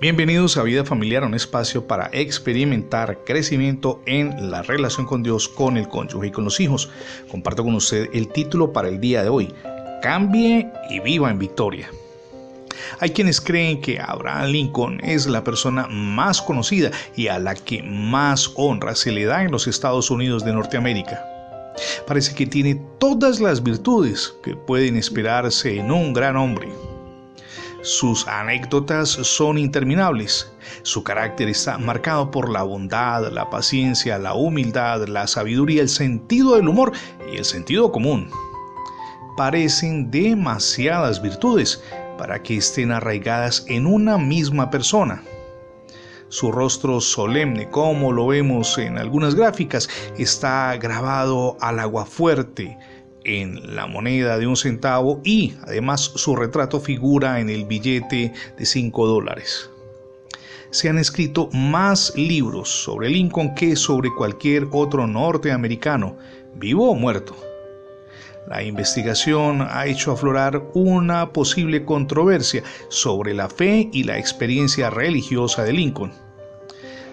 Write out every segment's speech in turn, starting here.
Bienvenidos a Vida Familiar, un espacio para experimentar crecimiento en la relación con Dios, con el cónyuge y con los hijos. Comparto con usted el título para el día de hoy, Cambie y viva en victoria. Hay quienes creen que Abraham Lincoln es la persona más conocida y a la que más honra se le da en los Estados Unidos de Norteamérica. Parece que tiene todas las virtudes que pueden esperarse en un gran hombre. Sus anécdotas son interminables. Su carácter está marcado por la bondad, la paciencia, la humildad, la sabiduría, el sentido del humor y el sentido común. Parecen demasiadas virtudes para que estén arraigadas en una misma persona. Su rostro solemne, como lo vemos en algunas gráficas, está grabado al agua fuerte, en la moneda de un centavo y además su retrato figura en el billete de 5 dólares. Se han escrito más libros sobre Lincoln que sobre cualquier otro norteamericano, vivo o muerto. La investigación ha hecho aflorar una posible controversia sobre la fe y la experiencia religiosa de Lincoln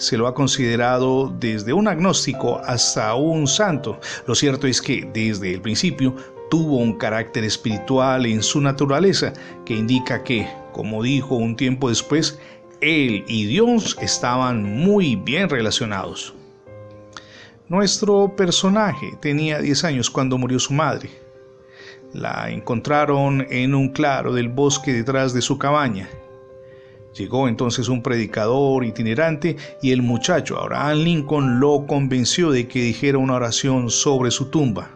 se lo ha considerado desde un agnóstico hasta un santo. Lo cierto es que desde el principio tuvo un carácter espiritual en su naturaleza que indica que, como dijo un tiempo después, él y Dios estaban muy bien relacionados. Nuestro personaje tenía 10 años cuando murió su madre. La encontraron en un claro del bosque detrás de su cabaña Llegó entonces un predicador itinerante y el muchacho Abraham Lincoln lo convenció de que dijera una oración sobre su tumba.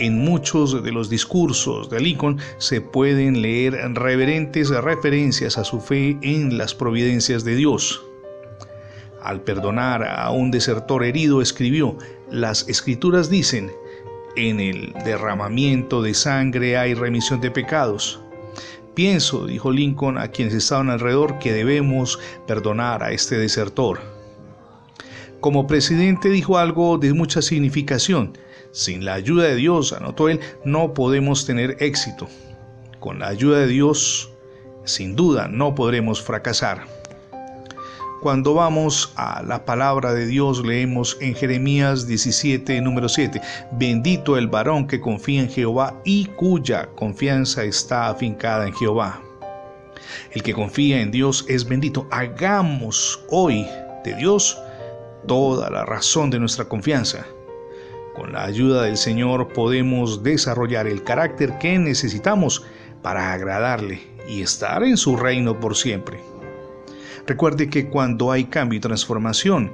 En muchos de los discursos de Lincoln se pueden leer reverentes referencias a su fe en las providencias de Dios. Al perdonar a un desertor herido escribió, las escrituras dicen, en el derramamiento de sangre hay remisión de pecados. Pienso, dijo Lincoln a quienes estaban alrededor, que debemos perdonar a este desertor. Como presidente dijo algo de mucha significación. Sin la ayuda de Dios, anotó él, no podemos tener éxito. Con la ayuda de Dios, sin duda, no podremos fracasar. Cuando vamos a la palabra de Dios leemos en Jeremías 17, número 7, bendito el varón que confía en Jehová y cuya confianza está afincada en Jehová. El que confía en Dios es bendito. Hagamos hoy de Dios toda la razón de nuestra confianza. Con la ayuda del Señor podemos desarrollar el carácter que necesitamos para agradarle y estar en su reino por siempre. Recuerde que cuando hay cambio y transformación,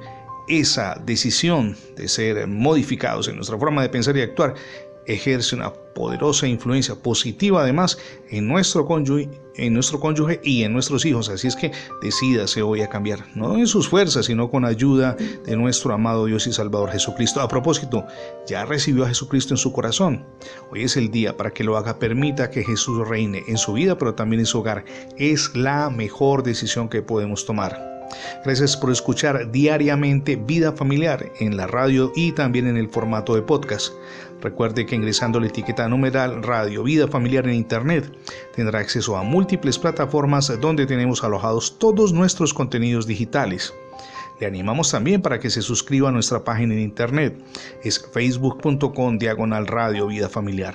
esa decisión de ser modificados en nuestra forma de pensar y actuar ejerce una poderosa influencia positiva además en nuestro cónyuge, en nuestro cónyuge y en nuestros hijos. Así es que decídase hoy a cambiar, no en sus fuerzas, sino con ayuda de nuestro amado Dios y Salvador Jesucristo. A propósito, ya recibió a Jesucristo en su corazón. Hoy es el día para que lo haga. Permita que Jesús reine en su vida, pero también en su hogar. Es la mejor decisión que podemos tomar. Gracias por escuchar diariamente Vida Familiar en la radio y también en el formato de podcast. Recuerde que ingresando la etiqueta numeral Radio Vida Familiar en Internet tendrá acceso a múltiples plataformas donde tenemos alojados todos nuestros contenidos digitales. Le animamos también para que se suscriba a nuestra página en internet. Es facebook.com diagonal radio vida familiar.